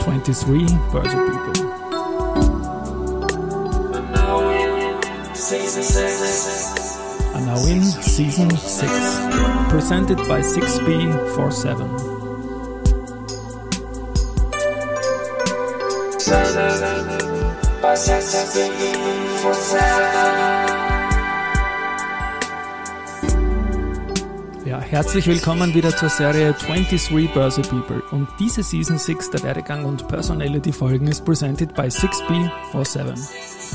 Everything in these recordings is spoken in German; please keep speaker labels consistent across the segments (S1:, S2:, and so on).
S1: 23 Börse People. And now in season 6, presented by 6B47. Ja, herzlich willkommen wieder zur Serie 23 Börse People. Und diese Season 6 der Werdegang und Personality Folgen ist presented by 6B47.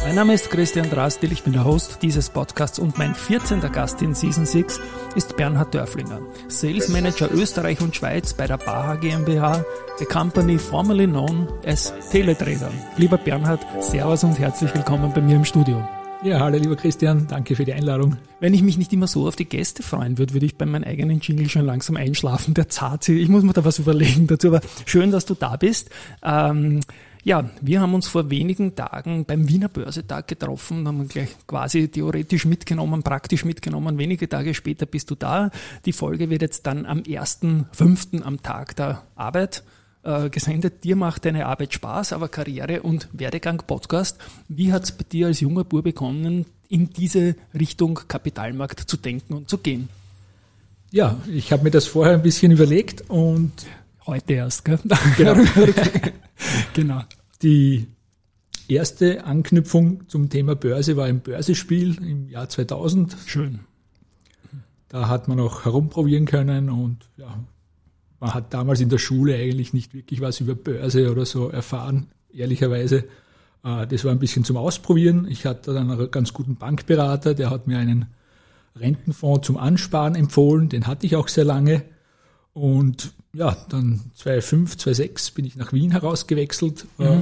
S1: Mein Name ist Christian Drastil, ich bin der Host dieses Podcasts und mein 14. Gast in Season 6 ist Bernhard Dörflinger, Sales Manager Österreich und Schweiz bei der Baha GmbH, the company formerly known as Teletrader. Lieber Bernhard, Servus und herzlich willkommen bei mir im Studio.
S2: Ja, hallo lieber Christian, danke für die Einladung.
S1: Wenn ich mich nicht immer so auf die Gäste freuen würde, würde ich bei meinem eigenen Jingle schon langsam einschlafen. Der zart, ich muss mir da was überlegen dazu, aber schön, dass du da bist. Ähm, ja, wir haben uns vor wenigen Tagen beim Wiener Börsetag getroffen, haben gleich quasi theoretisch mitgenommen, praktisch mitgenommen. Wenige Tage später bist du da. Die Folge wird jetzt dann am 1.5. am Tag der Arbeit äh, gesendet. Dir macht deine Arbeit Spaß, aber Karriere und Werdegang Podcast. Wie hat es bei dir als junger Bub begonnen, in diese Richtung Kapitalmarkt zu denken und zu gehen?
S2: Ja, ich habe mir das vorher ein bisschen überlegt und
S1: heute erst, gell?
S2: Genau. genau. Die erste Anknüpfung zum Thema Börse war ein Börsespiel im Jahr 2000.
S1: Schön.
S2: Da hat man auch herumprobieren können und ja, man hat damals in der Schule eigentlich nicht wirklich was über Börse oder so erfahren, ehrlicherweise. Äh, das war ein bisschen zum Ausprobieren. Ich hatte dann einen ganz guten Bankberater, der hat mir einen Rentenfonds zum Ansparen empfohlen, den hatte ich auch sehr lange. Und ja, dann 2005, 2006 bin ich nach Wien herausgewechselt. Mhm. Äh,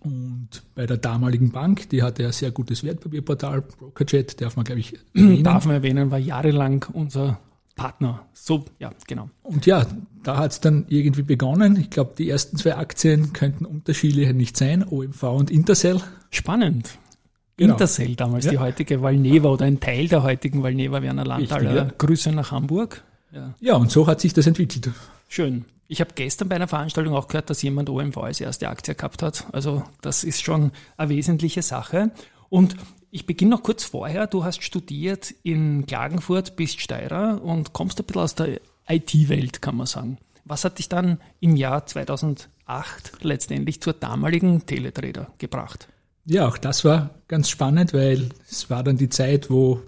S2: und bei der damaligen Bank, die hatte ein sehr gutes Wertpapierportal, Brokerjet, darf man, glaube ich,
S1: erwähnen. Darf man erwähnen, war jahrelang unser Partner. So, ja, genau.
S2: Und ja, da hat es dann irgendwie begonnen. Ich glaube, die ersten zwei Aktien könnten unterschiedlicher nicht sein, OMV und Intercell.
S1: Spannend. Genau. Intercell damals, ja. die heutige Valneva oder ein Teil der heutigen Valneva Werner Landtaler. Ja. Grüße nach Hamburg.
S2: Ja. ja, und so hat sich das entwickelt.
S1: Schön. Ich habe gestern bei einer Veranstaltung auch gehört, dass jemand OMV als erste Aktie gehabt hat. Also das ist schon eine wesentliche Sache. Und ich beginne noch kurz vorher. Du hast studiert in Klagenfurt, bist Steirer und kommst ein bisschen aus der IT-Welt, kann man sagen. Was hat dich dann im Jahr 2008 letztendlich zur damaligen Teletrader gebracht?
S2: Ja, auch das war ganz spannend, weil es war dann die Zeit, wo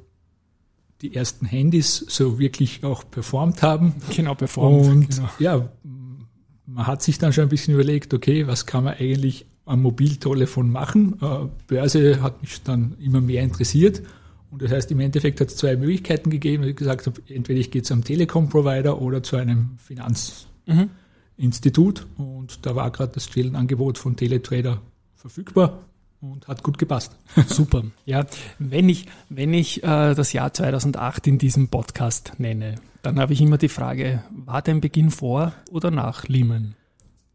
S2: die ersten Handys so wirklich auch performt haben.
S1: Genau, performt.
S2: Und
S1: genau.
S2: ja, man hat sich dann schon ein bisschen überlegt, okay, was kann man eigentlich am Mobiltelefon machen? Äh, Börse hat mich dann immer mehr interessiert. Und das heißt, im Endeffekt hat es zwei Möglichkeiten gegeben, wie gesagt habe, entweder ich gehe zu einem Telekom-Provider oder zu einem Finanzinstitut. Mhm. Und da war gerade das Stellenangebot von Teletrader verfügbar und hat gut gepasst.
S1: Super. Ja, wenn ich, wenn ich äh, das Jahr 2008 in diesem Podcast nenne, dann habe ich immer die Frage, war dein Beginn vor oder nach Lehman?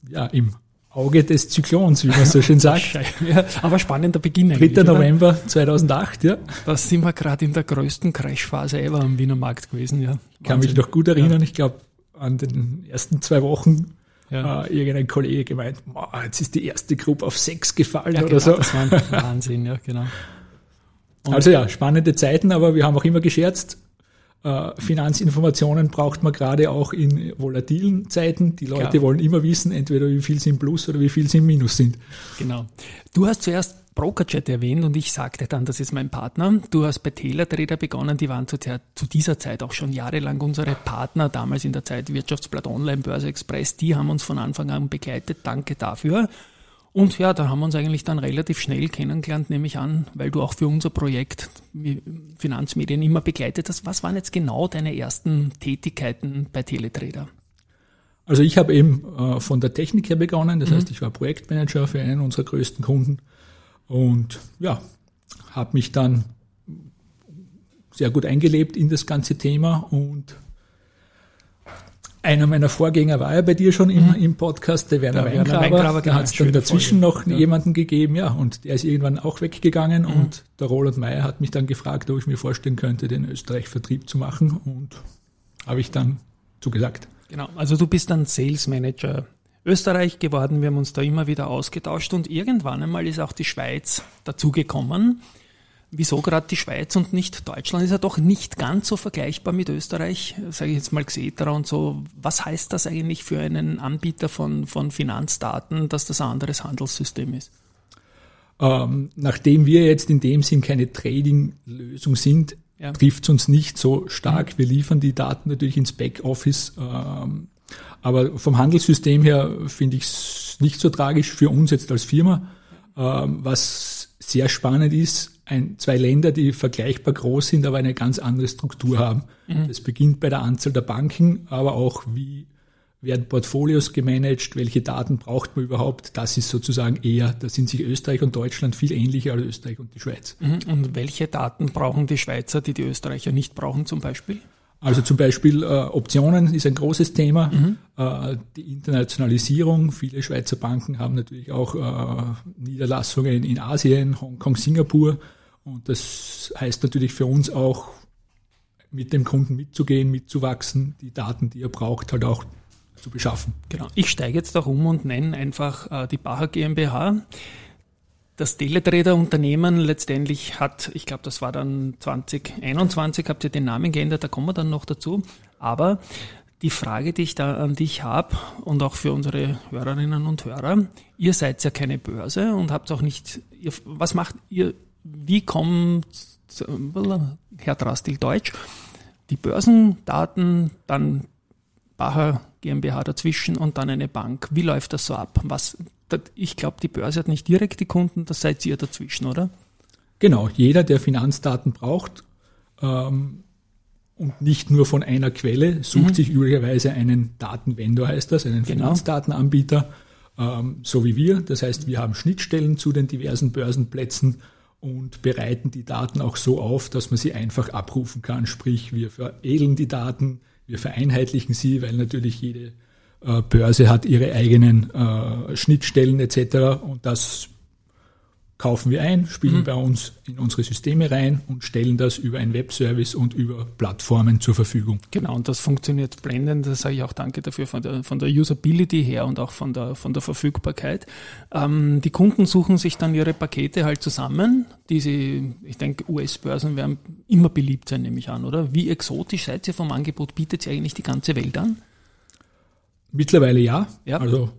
S2: Ja, im Auge des Zyklons, wie man so schön sagt.
S1: ja, aber spannender Beginn
S2: 3. November 2008, ja.
S1: Da sind wir gerade in der größten Crashphase ever am Wiener Markt gewesen, ja.
S2: Ich kann mich noch gut erinnern, ja. ich glaube, an den ersten zwei Wochen ja. Äh, irgendein Kollege gemeint, jetzt ist die erste Gruppe auf sechs gefallen ja, oder
S1: genau,
S2: so.
S1: Das war ein Wahnsinn, ja, genau.
S2: Und also ja, spannende Zeiten, aber wir haben auch immer gescherzt, Finanzinformationen braucht man gerade auch in volatilen Zeiten. Die Leute Klar. wollen immer wissen, entweder wie viel sie im Plus oder wie viel sie im Minus sind.
S1: Genau. Du hast zuerst Brokerchat erwähnt und ich sagte dann, das ist mein Partner. Du hast bei Teletrader begonnen, die waren zu, der, zu dieser Zeit auch schon jahrelang unsere Partner, damals in der Zeit Wirtschaftsblatt Online, Börse Express, die haben uns von Anfang an begleitet. Danke dafür. Und ja, da haben wir uns eigentlich dann relativ schnell kennengelernt, nehme ich an, weil du auch für unser Projekt Finanzmedien immer begleitet hast. Was waren jetzt genau deine ersten Tätigkeiten bei Teletrader?
S2: Also ich habe eben äh, von der Technik her begonnen, das mhm. heißt, ich war Projektmanager für einen unserer größten Kunden und ja, habe mich dann sehr gut eingelebt in das ganze Thema und einer meiner Vorgänger war ja bei dir schon im, mhm. im Podcast, der Werner der Weingraber. Weingraber da hat es dann dazwischen Folge. noch ja. jemanden gegeben, ja, und der ist irgendwann auch weggegangen mhm. und der Roland Meyer hat mich dann gefragt, ob ich mir vorstellen könnte, den Österreich-Vertrieb zu machen und habe ich dann zugesagt.
S1: Genau, also du bist dann Sales Manager Österreich geworden, wir haben uns da immer wieder ausgetauscht und irgendwann einmal ist auch die Schweiz dazugekommen. Wieso gerade die Schweiz und nicht Deutschland? Ist ja doch nicht ganz so vergleichbar mit Österreich, sage ich jetzt mal Xetra und so. Was heißt das eigentlich für einen Anbieter von, von Finanzdaten, dass das ein anderes Handelssystem ist?
S2: Ähm, nachdem wir jetzt in dem Sinn keine Trading-Lösung sind, ja. trifft es uns nicht so stark. Mhm. Wir liefern die Daten natürlich ins Backoffice. Ähm, aber vom Handelssystem her finde ich es nicht so tragisch für uns jetzt als Firma. Ähm, was sehr spannend ist, ein, zwei Länder, die vergleichbar groß sind, aber eine ganz andere Struktur haben. Mhm. Das beginnt bei der Anzahl der Banken, aber auch wie werden Portfolios gemanagt, welche Daten braucht man überhaupt, das ist sozusagen eher, da sind sich Österreich und Deutschland viel ähnlicher als Österreich und die Schweiz.
S1: Mhm. Und welche Daten brauchen die Schweizer, die die Österreicher nicht brauchen zum Beispiel?
S2: Also zum Beispiel äh, Optionen ist ein großes Thema, mhm. äh, die Internationalisierung. Viele Schweizer Banken haben natürlich auch äh, Niederlassungen in Asien, Hongkong, Singapur. Und das heißt natürlich für uns auch, mit dem Kunden mitzugehen, mitzuwachsen, die Daten, die er braucht, halt auch zu beschaffen.
S1: Genau. Ich steige jetzt auch um und nenne einfach äh, die Bacher GmbH. Das Teletrader-Unternehmen letztendlich hat, ich glaube, das war dann 2021, habt ihr den Namen geändert, da kommen wir dann noch dazu. Aber die Frage, die ich da an dich habe und auch für unsere Hörerinnen und Hörer, ihr seid ja keine Börse und habt auch nicht, ihr, was macht ihr, wie kommt, Herr Drastil Deutsch, die Börsendaten, dann Bacher GmbH dazwischen und dann eine Bank. Wie läuft das so ab? Was, ich glaube, die Börse hat nicht direkt die Kunden, das seid ihr dazwischen, oder?
S2: Genau, jeder, der Finanzdaten braucht ähm, und nicht nur von einer Quelle, sucht mhm. sich üblicherweise einen Datenvendor, heißt das, einen genau. Finanzdatenanbieter, ähm, so wie wir. Das heißt, wir haben Schnittstellen zu den diversen Börsenplätzen und bereiten die Daten auch so auf, dass man sie einfach abrufen kann. Sprich, wir veredeln die Daten, wir vereinheitlichen sie, weil natürlich jede äh, Börse hat ihre eigenen äh, Schnittstellen etc. Und das kaufen wir ein, spielen mhm. bei uns in unsere Systeme rein und stellen das über einen Webservice und über Plattformen zur Verfügung.
S1: Genau, und das funktioniert blendend. Da sage ich auch danke dafür von der, von der Usability her und auch von der, von der Verfügbarkeit. Ähm, die Kunden suchen sich dann ihre Pakete halt zusammen. Diese, ich denke, US-Börsen werden immer beliebt sein, nehme ich an, oder? Wie exotisch seid ihr vom Angebot? Bietet ihr eigentlich die ganze Welt an?
S2: Mittlerweile ja. ja. Also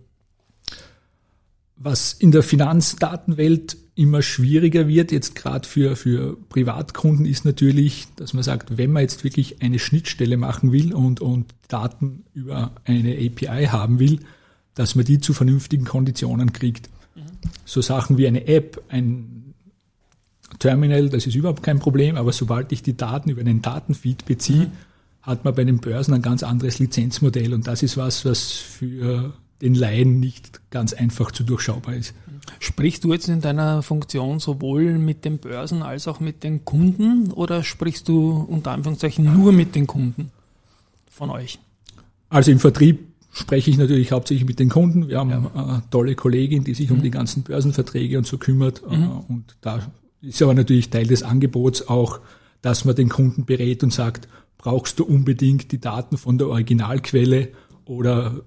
S2: was in der Finanzdatenwelt immer schwieriger wird, jetzt gerade für, für Privatkunden, ist natürlich, dass man sagt, wenn man jetzt wirklich eine Schnittstelle machen will und, und Daten über eine API haben will, dass man die zu vernünftigen Konditionen kriegt. Mhm. So Sachen wie eine App, ein Terminal, das ist überhaupt kein Problem, aber sobald ich die Daten über einen Datenfeed beziehe, mhm. hat man bei den Börsen ein ganz anderes Lizenzmodell und das ist was, was für den Laien nicht ganz einfach zu durchschaubar ist.
S1: Sprichst du jetzt in deiner Funktion sowohl mit den Börsen als auch mit den Kunden oder sprichst du unter Anführungszeichen nur mit den Kunden von euch?
S2: Also im Vertrieb spreche ich natürlich hauptsächlich mit den Kunden. Wir haben ja. eine tolle Kollegin, die sich mhm. um die ganzen Börsenverträge und so kümmert. Äh, mhm. Und da ist aber natürlich Teil des Angebots auch, dass man den Kunden berät und sagt, brauchst du unbedingt die Daten von der Originalquelle oder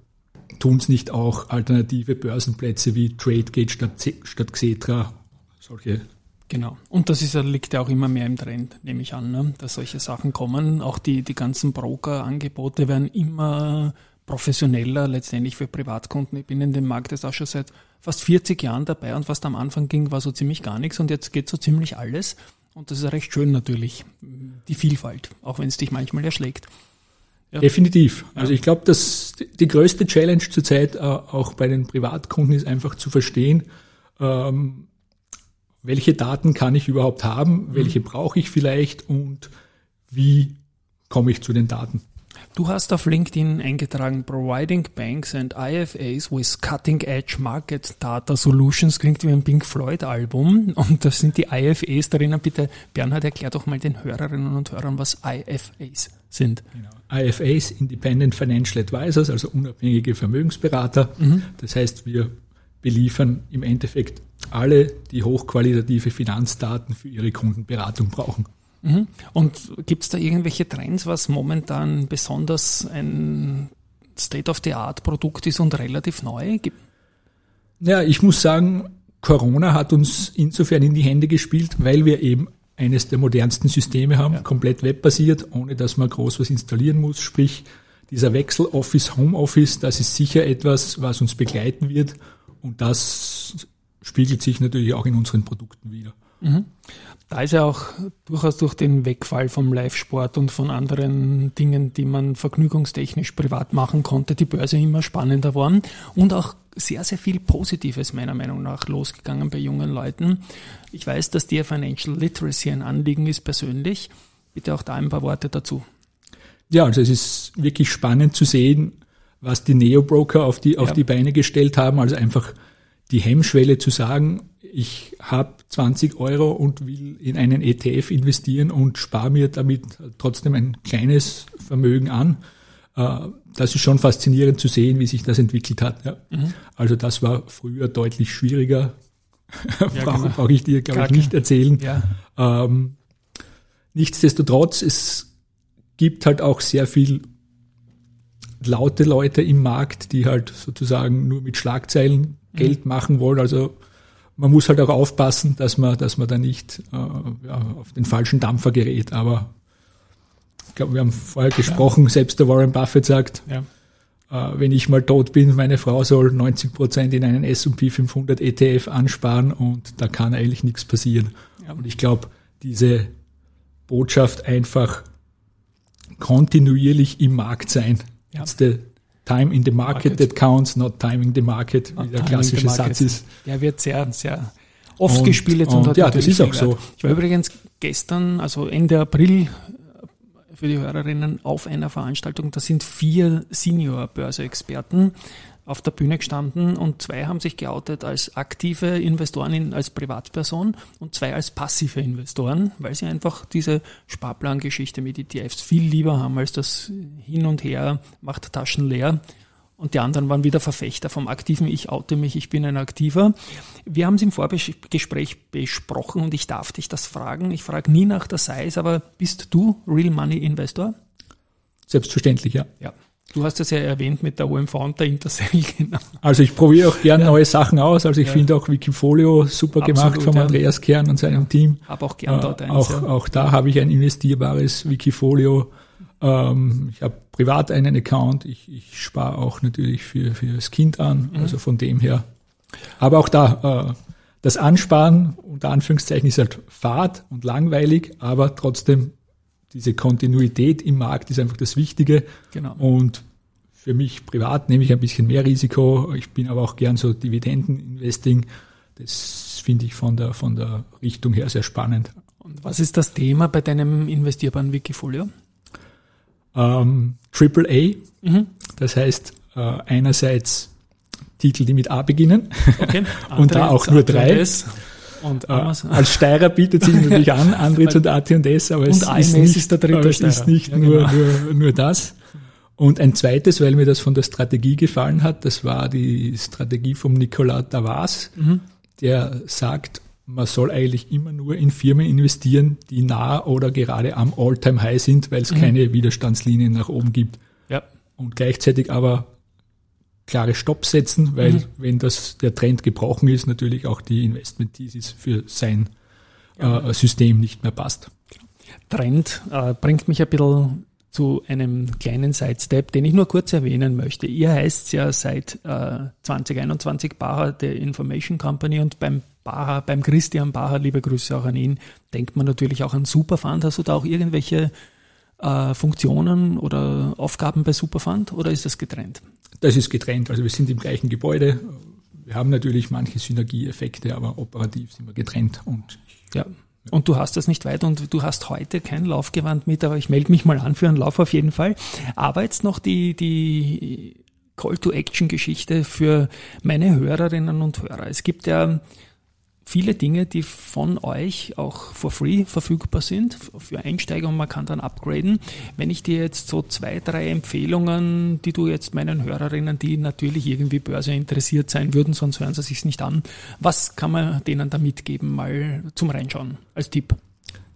S2: tun es nicht auch alternative Börsenplätze wie TradeGate statt, statt Xetra, solche
S1: Genau. Und das ist, liegt ja auch immer mehr im Trend, nehme ich an, ne? dass solche Sachen kommen. Auch die, die ganzen Broker-Angebote werden immer professioneller letztendlich für Privatkunden. Ich bin in dem Markt jetzt auch schon seit fast 40 Jahren dabei und was da am Anfang ging, war so ziemlich gar nichts und jetzt geht so ziemlich alles. Und das ist recht schön natürlich, die Vielfalt, auch wenn es dich manchmal erschlägt.
S2: Ja. Definitiv. Also ich glaube, dass die größte Challenge zurzeit äh, auch bei den Privatkunden ist einfach zu verstehen, ähm, welche Daten kann ich überhaupt haben, mhm. welche brauche ich vielleicht und wie komme ich zu den Daten.
S1: Du hast auf LinkedIn eingetragen, Providing Banks and IFAs with Cutting Edge Market Data Solutions. Klingt wie ein Pink Floyd Album. Und das sind die IFAs darin. Bitte, Bernhard, erklär doch mal den Hörerinnen und Hörern, was IFAs sind.
S2: Genau. IFAs, Independent Financial Advisors, also unabhängige Vermögensberater. Mhm. Das heißt, wir beliefern im Endeffekt alle, die hochqualitative Finanzdaten für ihre Kundenberatung brauchen.
S1: Mhm. Und gibt es da irgendwelche Trends, was momentan besonders ein State-of-the-Art-Produkt ist und relativ neu.
S2: Ja, ich muss sagen, Corona hat uns insofern in die Hände gespielt, weil wir eben eines der modernsten Systeme haben, ja. komplett webbasiert, ohne dass man groß was installieren muss. Sprich, dieser Wechsel Office Home Office, das ist sicher etwas, was uns begleiten wird und das spiegelt sich natürlich auch in unseren Produkten wieder. Mhm.
S1: Da ist ja auch durchaus durch den Wegfall vom Live-Sport und von anderen Dingen, die man vergnügungstechnisch privat machen konnte, die Börse immer spannender geworden und auch sehr, sehr viel Positives meiner Meinung nach losgegangen bei jungen Leuten. Ich weiß, dass dir Financial Literacy ein Anliegen ist persönlich. Bitte auch da ein paar Worte dazu.
S2: Ja, also es ist wirklich spannend zu sehen, was die Neo-Broker auf die, auf ja. die Beine gestellt haben. Also einfach die Hemmschwelle zu sagen, ich habe 20 Euro und will in einen ETF investieren und spare mir damit trotzdem ein kleines Vermögen an. Äh, das ist schon faszinierend zu sehen, wie sich das entwickelt hat. Ja. Mhm. Also das war früher deutlich schwieriger. Ja, Brauche genau. ich dir, glaube ich, nicht erzählen. Ja. Ähm, nichtsdestotrotz, es gibt halt auch sehr viel laute Leute im Markt, die halt sozusagen nur mit Schlagzeilen. Geld machen wollen. Also man muss halt auch aufpassen, dass man, dass man da nicht äh, ja, auf den falschen Dampfer gerät. Aber ich glaube, wir haben vorher gesprochen, ja. selbst der Warren Buffett sagt, ja. äh, wenn ich mal tot bin, meine Frau soll 90 Prozent in einen S&P 500 ETF ansparen und da kann eigentlich nichts passieren. Und ich glaube, diese Botschaft einfach kontinuierlich im Markt sein. It's the time in the market, market. that counts, not timing the market, wie der klassische Satz ist.
S1: Der wird sehr, sehr oft und, gespielt
S2: und, und ja, das ist auch so.
S1: Ich war übrigens gestern, also Ende April, für die Hörerinnen auf einer Veranstaltung. Da sind vier Senior-Börse-Experten auf der Bühne gestanden und zwei haben sich geoutet als aktive Investoren, als Privatperson und zwei als passive Investoren, weil sie einfach diese Sparplangeschichte mit ETFs viel lieber haben als das Hin und Her macht Taschen leer. Und die anderen waren wieder Verfechter vom aktiven Ich oute mich, ich bin ein Aktiver. Wir haben es im Vorgespräch besprochen und ich darf dich das fragen. Ich frage nie nach der Size, aber bist du Real Money Investor?
S2: Selbstverständlich, ja.
S1: Ja. Du hast es ja erwähnt mit der OMV und der Intercell.
S2: Genau. Also ich probiere auch gerne ja. neue Sachen aus. Also ich ja. finde auch Wikifolio super Absolut, gemacht von ja. Andreas Kern und seinem Team.
S1: Habe auch gern dort
S2: äh, eins. Auch, auch da habe ich ein investierbares Wikifolio. Ähm, ich habe privat einen Account. Ich, ich spare auch natürlich für, für das Kind an. Mhm. Also von dem her. Aber auch da, äh, das Ansparen unter Anführungszeichen ist halt fad und langweilig, aber trotzdem diese Kontinuität im Markt ist einfach das Wichtige. Genau. Und für mich privat nehme ich ein bisschen mehr Risiko. Ich bin aber auch gern so Dividendeninvesting. Das finde ich von der, von der Richtung her sehr spannend.
S1: Und was ist das Thema bei deinem investierbaren Wikifolio?
S2: Ähm, Triple A. Mhm. Das heißt, äh, einerseits Titel, die mit A beginnen. Okay. und da auch nur drei. Und äh, Amazon. als Steirer bietet sich natürlich an, Andritz und AT&S, aber es ist nicht, ist, dritte es ist nicht ja, nur, genau. nur, nur das. Und ein zweites, weil mir das von der Strategie gefallen hat, das war die Strategie vom Nicolas Davas, mhm. der sagt, man soll eigentlich immer nur in Firmen investieren, die nah oder gerade am All-Time-High sind, weil es mhm. keine Widerstandslinien nach oben gibt. Ja. Und gleichzeitig aber klare Stopp setzen, weil mhm. wenn das der Trend gebrochen ist, natürlich auch die Investment-Thesis für sein äh, System nicht mehr passt.
S1: Trend äh, bringt mich ein bisschen zu einem kleinen Sidestep, den ich nur kurz erwähnen möchte. Ihr heißt ja seit äh, 2021 Baha der Information Company und beim Baha, beim Christian Baha, liebe Grüße auch an ihn, denkt man natürlich auch an Superfund. Hast du da auch irgendwelche äh, Funktionen oder Aufgaben bei Superfund oder ist das getrennt?
S2: Das ist getrennt. Also wir sind im gleichen Gebäude. Wir haben natürlich manche Synergieeffekte, aber operativ sind wir getrennt und
S1: ja. Und du hast das nicht weit und du hast heute kein Laufgewand mit, aber ich melde mich mal an für einen Lauf auf jeden Fall. Aber jetzt noch die, die Call-to-Action-Geschichte für meine Hörerinnen und Hörer. Es gibt ja viele Dinge, die von euch auch for free verfügbar sind für Einsteiger und man kann dann upgraden. Wenn ich dir jetzt so zwei, drei Empfehlungen, die du jetzt meinen Hörerinnen, die natürlich irgendwie Börse interessiert sein würden, sonst hören sie sich nicht an, was kann man denen da mitgeben, mal zum Reinschauen als Tipp?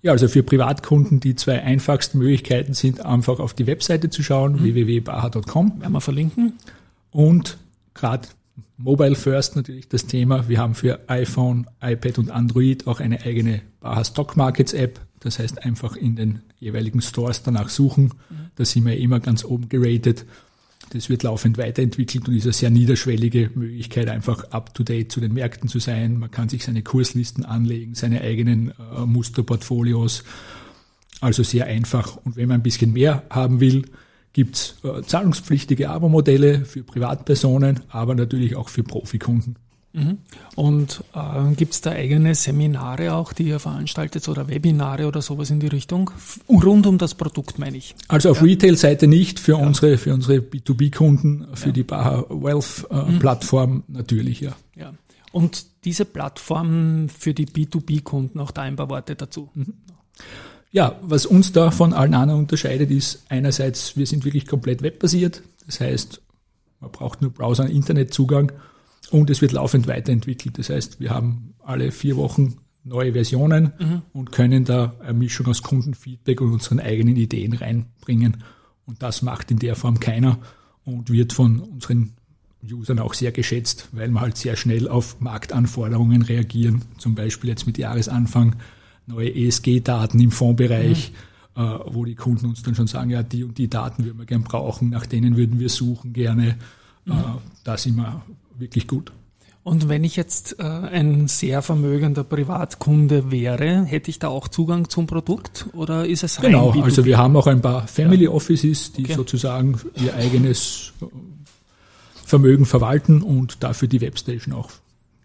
S2: Ja, also für Privatkunden die zwei einfachsten Möglichkeiten sind einfach auf die Webseite zu schauen, mhm. www.baha.com.
S1: Werden wir verlinken.
S2: Und gerade Mobile First natürlich das Thema. Wir haben für iPhone, iPad und Android auch eine eigene Baha Stock Markets App. Das heißt einfach in den jeweiligen Stores danach suchen. Da sind wir immer ganz oben geratet. Das wird laufend weiterentwickelt und ist eine sehr niederschwellige Möglichkeit, einfach up-to-date zu den Märkten zu sein. Man kann sich seine Kurslisten anlegen, seine eigenen äh, Musterportfolios. Also sehr einfach. Und wenn man ein bisschen mehr haben will, gibt's äh, zahlungspflichtige Abo-Modelle für Privatpersonen, aber natürlich auch für Profikunden.
S1: Mhm. Und äh, gibt es da eigene Seminare auch, die ihr veranstaltet oder Webinare oder sowas in die Richtung? Rund um das Produkt meine ich.
S2: Also auf ja. Retail-Seite nicht, für ja. unsere, für unsere B2B-Kunden, für ja. die Baha Wealth-Plattform äh, mhm. natürlich, ja.
S1: ja. Und diese Plattform für die B2B-Kunden, auch da ein paar Worte dazu. Mhm.
S2: Ja, was uns da von allen anderen unterscheidet, ist einerseits, wir sind wirklich komplett webbasiert. Das heißt, man braucht nur Browser und Internetzugang und es wird laufend weiterentwickelt. Das heißt, wir haben alle vier Wochen neue Versionen mhm. und können da eine Mischung aus Kundenfeedback und unseren eigenen Ideen reinbringen. Und das macht in der Form keiner und wird von unseren Usern auch sehr geschätzt, weil wir halt sehr schnell auf Marktanforderungen reagieren. Zum Beispiel jetzt mit Jahresanfang neue ESG-Daten im Fondsbereich, mhm. äh, wo die Kunden uns dann schon sagen, ja, die und die Daten würden wir gern brauchen, nach denen würden wir suchen gerne. Mhm. Äh, da sind wir wirklich gut.
S1: Und wenn ich jetzt äh, ein sehr vermögender Privatkunde wäre, hätte ich da auch Zugang zum Produkt oder ist es
S2: rein Genau, B2B? also wir haben auch ein paar Family Offices, die okay. sozusagen ihr eigenes äh, Vermögen verwalten und dafür die Webstation auch.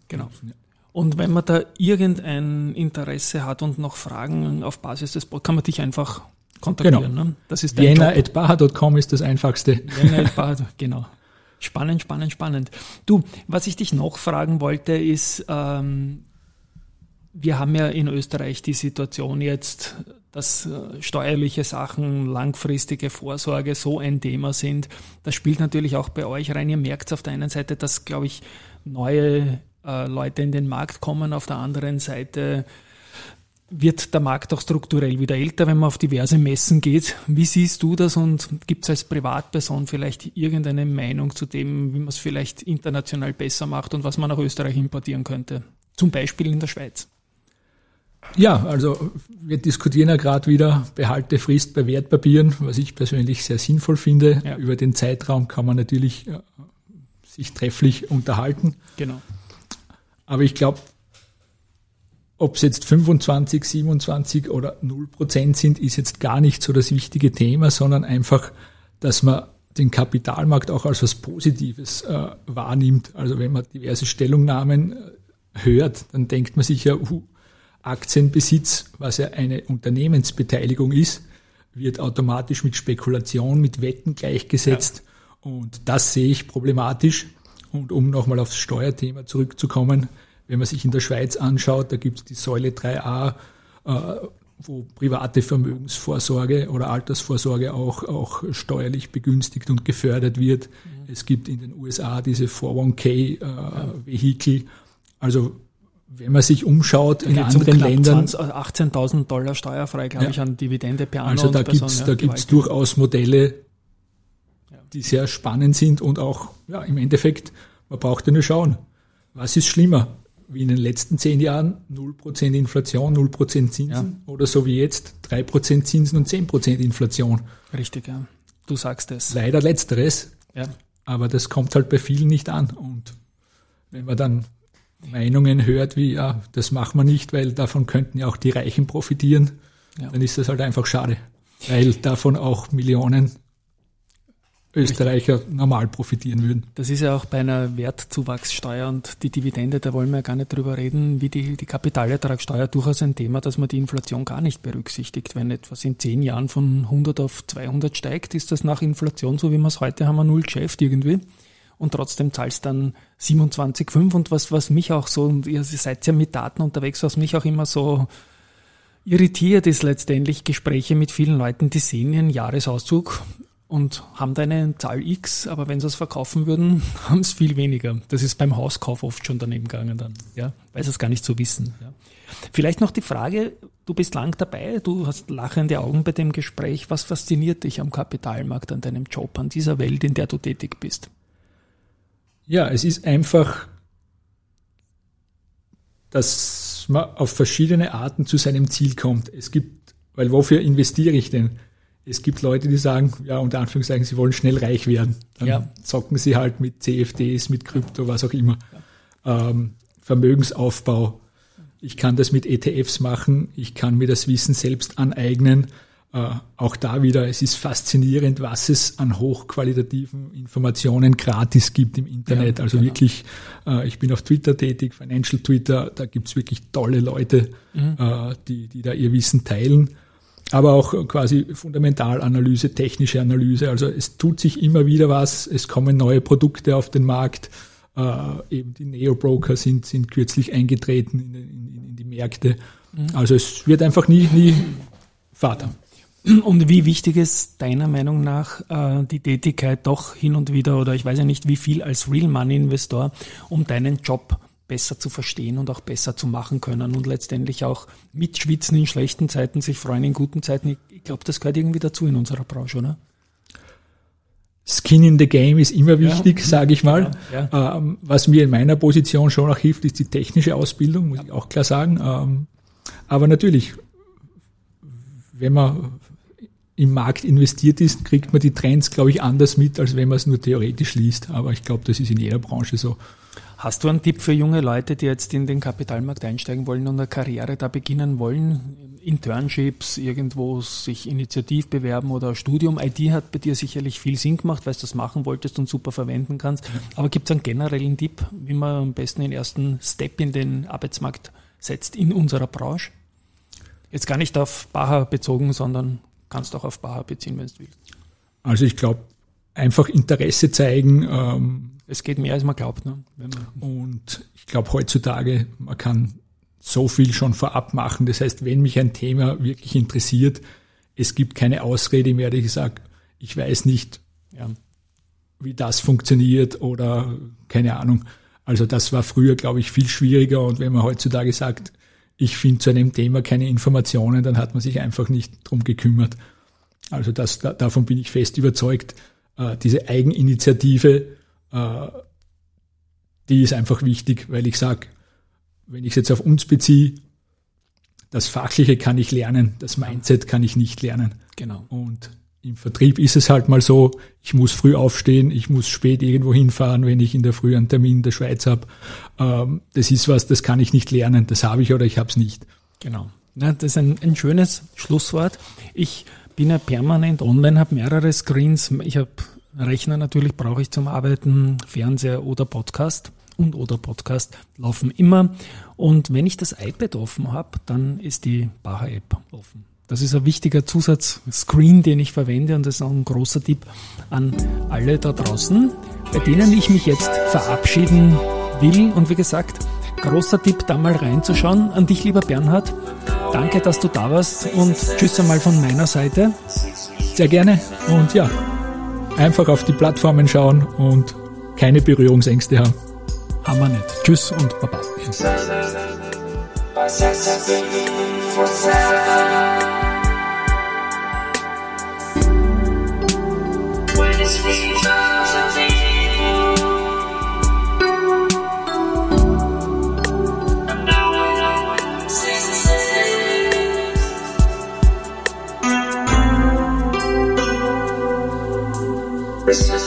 S1: Genau. Und wenn man da irgendein Interesse hat und noch Fragen auf Basis des Podcasts, kann man dich einfach kontaktieren. Genau. Ne?
S2: Das ist Vienna.baha.com ist das einfachste.
S1: Vienna genau. Spannend, spannend, spannend. Du, was ich dich noch fragen wollte, ist, ähm, wir haben ja in Österreich die Situation jetzt, dass äh, steuerliche Sachen, langfristige Vorsorge so ein Thema sind. Das spielt natürlich auch bei euch rein. Ihr merkt auf der einen Seite, dass, glaube ich, neue äh, Leute in den Markt kommen. Auf der anderen Seite wird der Markt auch strukturell wieder älter, wenn man auf diverse Messen geht. Wie siehst du das und gibt es als Privatperson vielleicht irgendeine Meinung zu dem, wie man es vielleicht international besser macht und was man nach Österreich importieren könnte? Zum Beispiel in der Schweiz.
S2: Ja, also wir diskutieren ja gerade wieder Behaltefrist bei Wertpapieren, was ich persönlich sehr sinnvoll finde. Ja. Über den Zeitraum kann man natürlich äh, sich trefflich unterhalten.
S1: Genau.
S2: Aber ich glaube, ob es jetzt 25, 27 oder 0 Prozent sind, ist jetzt gar nicht so das wichtige Thema, sondern einfach, dass man den Kapitalmarkt auch als was Positives äh, wahrnimmt. Also wenn man diverse Stellungnahmen äh, hört, dann denkt man sich ja, uh, Aktienbesitz, was ja eine Unternehmensbeteiligung ist, wird automatisch mit Spekulation, mit Wetten gleichgesetzt. Ja. Und das sehe ich problematisch. Und um nochmal aufs Steuerthema zurückzukommen, wenn man sich in der Schweiz anschaut, da gibt es die Säule 3a, äh, wo private Vermögensvorsorge oder Altersvorsorge auch, auch steuerlich begünstigt und gefördert wird. Mhm. Es gibt in den USA diese 401k-Vehikel. Äh, also wenn man sich umschaut da in anderen Ländern.
S1: 18.000 Dollar steuerfrei, glaube ja. ich, an Dividende per
S2: Anno. Also da gibt es ja, durchaus Modelle, die sehr spannend sind und auch ja, im Endeffekt, man braucht ja nur schauen, was ist schlimmer, wie in den letzten zehn Jahren 0% Inflation, 0% Zinsen ja. oder so wie jetzt 3% Zinsen und 10% Inflation.
S1: Richtig, ja. Du sagst es.
S2: Leider letzteres. Ja. Aber das kommt halt bei vielen nicht an. Und wenn man dann Meinungen hört wie, ja, das machen wir nicht, weil davon könnten ja auch die Reichen profitieren, ja. dann ist das halt einfach schade. Weil davon auch Millionen Österreicher normal profitieren würden.
S1: Das ist ja auch bei einer Wertzuwachssteuer und die Dividende, da wollen wir ja gar nicht drüber reden, wie die, die Kapitalertragssteuer durchaus ein Thema, dass man die Inflation gar nicht berücksichtigt. Wenn etwas in zehn Jahren von 100 auf 200 steigt, ist das nach Inflation, so wie wir es heute haben, ein null Geschäft irgendwie. Und trotzdem zahlst dann 27,5 und was, was mich auch so, und ihr seid ja mit Daten unterwegs, was mich auch immer so irritiert ist letztendlich Gespräche mit vielen Leuten, die sehen ihren Jahresauszug und haben da eine Zahl X, aber wenn sie es verkaufen würden, haben es viel weniger. Das ist beim Hauskauf oft schon daneben gegangen dann, ja, weil sie es gar nicht so wissen. Ja. Vielleicht noch die Frage, du bist lang dabei, du hast lachende Augen bei dem Gespräch. Was fasziniert dich am Kapitalmarkt, an deinem Job, an dieser Welt, in der du tätig bist?
S2: Ja, es ist einfach, dass man auf verschiedene Arten zu seinem Ziel kommt. Es gibt, weil wofür investiere ich denn? Es gibt Leute, die sagen, ja, unter Anführungszeichen, sie wollen schnell reich werden. Dann ja. zocken sie halt mit CFDs, mit Krypto, was auch immer. Ähm, Vermögensaufbau. Ich kann das mit ETFs machen. Ich kann mir das Wissen selbst aneignen. Äh, auch da wieder, es ist faszinierend, was es an hochqualitativen Informationen gratis gibt im Internet. Ja, also genau. wirklich, äh, ich bin auf Twitter tätig, Financial Twitter, da gibt's wirklich tolle Leute, mhm. äh, die, die da ihr Wissen teilen. Aber auch quasi Fundamentalanalyse, technische Analyse. Also es tut sich immer wieder was, es kommen neue Produkte auf den Markt. Äh, eben die Neo-Broker sind, sind kürzlich eingetreten in, in, in die Märkte. Mhm. Also es wird einfach nie, nie Vater.
S1: Und wie wichtig ist deiner Meinung nach äh, die Tätigkeit doch hin und wieder oder ich weiß ja nicht wie viel als Real Money Investor, um deinen Job besser zu verstehen und auch besser zu machen können und letztendlich auch mitschwitzen in schlechten Zeiten, sich freuen in guten Zeiten. Ich glaube, das gehört irgendwie dazu in unserer Branche, oder?
S2: Skin in the Game ist immer wichtig, ja, sage ich mal. Ja, ja. Ähm, was mir in meiner Position schon auch hilft, ist die technische Ausbildung, muss ich auch klar sagen. Ähm, aber natürlich, wenn man im Markt investiert ist, kriegt man die Trends, glaube ich, anders mit, als wenn man es nur theoretisch liest. Aber ich glaube, das ist in jeder Branche so.
S1: Hast du einen Tipp für junge Leute, die jetzt in den Kapitalmarkt einsteigen wollen und eine Karriere da beginnen wollen? Internships, irgendwo sich initiativ bewerben oder Studium. IT hat bei dir sicherlich viel Sinn gemacht, weil du das machen wolltest und super verwenden kannst. Aber gibt es einen generellen Tipp, wie man am besten den ersten Step in den Arbeitsmarkt setzt in unserer Branche? Jetzt gar nicht auf Baha bezogen, sondern kannst auch auf Baha beziehen, wenn du willst.
S2: Also ich glaube, einfach Interesse zeigen. Ähm,
S1: es geht mehr, als man glaubt. Ne?
S2: Man und ich glaube heutzutage, man kann so viel schon vorab machen. Das heißt, wenn mich ein Thema wirklich interessiert, es gibt keine Ausrede mehr, dass ich sage, ich weiß nicht, ja, wie das funktioniert oder keine Ahnung. Also das war früher, glaube ich, viel schwieriger. Und wenn man heutzutage sagt, ich finde zu einem Thema keine Informationen, dann hat man sich einfach nicht drum gekümmert. Also das, da, davon bin ich fest überzeugt. Äh, diese Eigeninitiative, äh, die ist einfach wichtig, weil ich sage, wenn ich es jetzt auf uns beziehe, das Fachliche kann ich lernen, das Mindset kann ich nicht lernen.
S1: Genau.
S2: Und im Vertrieb ist es halt mal so, ich muss früh aufstehen, ich muss spät irgendwo hinfahren, wenn ich in der Früh einen Termin in der Schweiz habe. Ähm, das ist was, das kann ich nicht lernen, das habe ich oder ich habe es nicht.
S1: Genau. Ja, das ist ein, ein schönes Schlusswort. Ich bin ja permanent online, habe mehrere Screens. Ich habe Rechner natürlich, brauche ich zum Arbeiten, Fernseher oder Podcast und oder Podcast laufen immer. Und wenn ich das iPad offen habe, dann ist die Baha-App offen. Das ist ein wichtiger Zusatzscreen, den ich verwende und das ist auch ein großer Tipp an alle da draußen, bei denen ich mich jetzt verabschieden will. Und wie gesagt, großer Tipp, da mal reinzuschauen. An dich, lieber Bernhard. Danke, dass du da warst und tschüss einmal von meiner Seite.
S2: Sehr gerne und ja, einfach auf die Plattformen schauen und keine Berührungsängste haben.
S1: Haben wir nicht. Tschüss und Baba.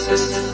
S3: By.